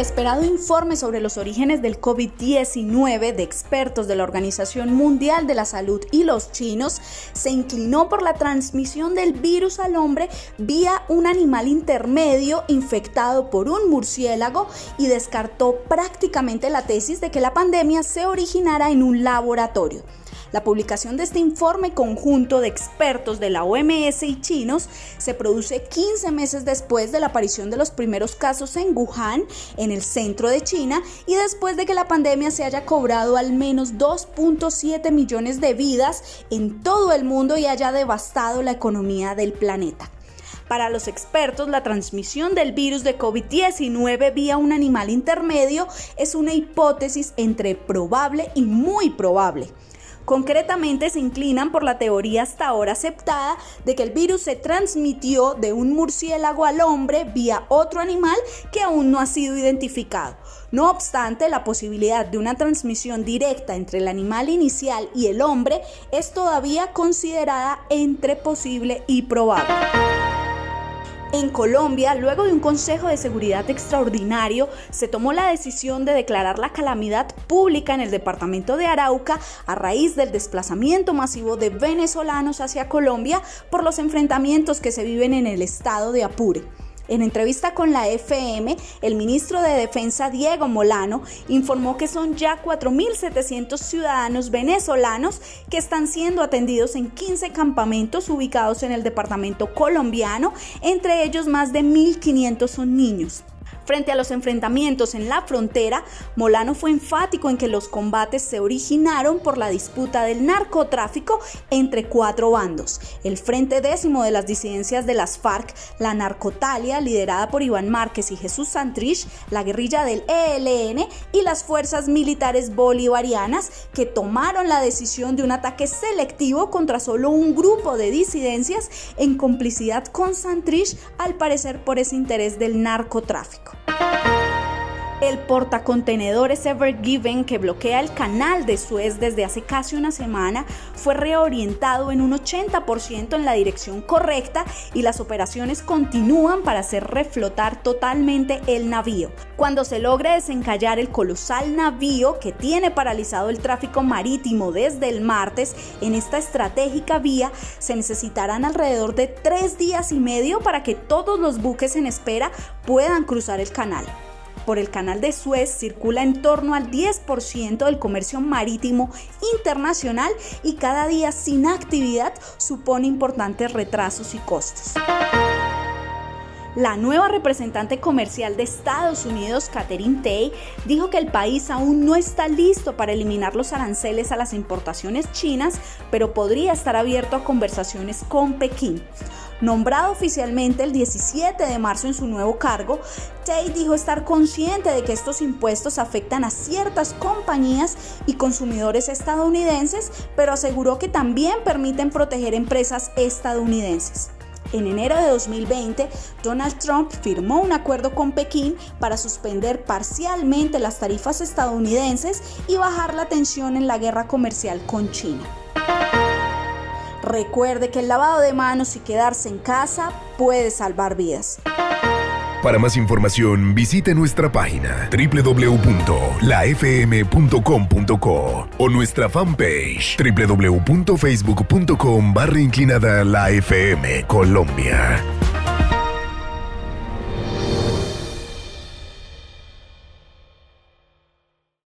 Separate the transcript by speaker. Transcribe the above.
Speaker 1: Esperado informe sobre los orígenes del COVID-19 de expertos de la Organización Mundial de la Salud y los chinos se inclinó por la transmisión del virus al hombre vía un animal intermedio infectado por un murciélago y descartó prácticamente la tesis de que la pandemia se originara en un laboratorio. La publicación de este informe conjunto de expertos de la OMS y chinos se produce 15 meses después de la aparición de los primeros casos en Wuhan, en el centro de China, y después de que la pandemia se haya cobrado al menos 2.7 millones de vidas en todo el mundo y haya devastado la economía del planeta. Para los expertos, la transmisión del virus de COVID-19 vía un animal intermedio es una hipótesis entre probable y muy probable. Concretamente se inclinan por la teoría hasta ahora aceptada de que el virus se transmitió de un murciélago al hombre vía otro animal que aún no ha sido identificado. No obstante, la posibilidad de una transmisión directa entre el animal inicial y el hombre es todavía considerada entre posible y probable. En Colombia, luego de un Consejo de Seguridad extraordinario, se tomó la decisión de declarar la calamidad pública en el departamento de Arauca a raíz del desplazamiento masivo de venezolanos hacia Colombia por los enfrentamientos que se viven en el estado de Apure. En entrevista con la FM, el ministro de Defensa Diego Molano informó que son ya 4.700 ciudadanos venezolanos que están siendo atendidos en 15 campamentos ubicados en el departamento colombiano, entre ellos más de 1.500 son niños. Frente a los enfrentamientos en la frontera, Molano fue enfático en que los combates se originaron por la disputa del narcotráfico entre cuatro bandos. El Frente Décimo de las disidencias de las FARC, la Narcotalia, liderada por Iván Márquez y Jesús Santrich, la guerrilla del ELN y las fuerzas militares bolivarianas que tomaron la decisión de un ataque selectivo contra solo un grupo de disidencias en complicidad con Santrich, al parecer por ese interés del narcotráfico. El portacontenedores Ever Given que bloquea el canal de Suez desde hace casi una semana fue reorientado en un 80% en la dirección correcta y las operaciones continúan para hacer reflotar totalmente el navío. Cuando se logre desencallar el colosal navío que tiene paralizado el tráfico marítimo desde el martes en esta estratégica vía, se necesitarán alrededor de tres días y medio para que todos los buques en espera puedan cruzar el canal por el canal de Suez circula en torno al 10% del comercio marítimo internacional y cada día sin actividad supone importantes retrasos y costos. La nueva representante comercial de Estados Unidos, Catherine Tay, dijo que el país aún no está listo para eliminar los aranceles a las importaciones chinas, pero podría estar abierto a conversaciones con Pekín. Nombrado oficialmente el 17 de marzo en su nuevo cargo, Tate dijo estar consciente de que estos impuestos afectan a ciertas compañías y consumidores estadounidenses, pero aseguró que también permiten proteger empresas estadounidenses. En enero de 2020, Donald Trump firmó un acuerdo con Pekín para suspender parcialmente las tarifas estadounidenses y bajar la tensión en la guerra comercial con China. Recuerde que el lavado de manos y quedarse en casa puede salvar vidas.
Speaker 2: Para más información, visite nuestra página www.lafm.com.co o nuestra fanpage www.facebook.com barra inclinada la FM Colombia.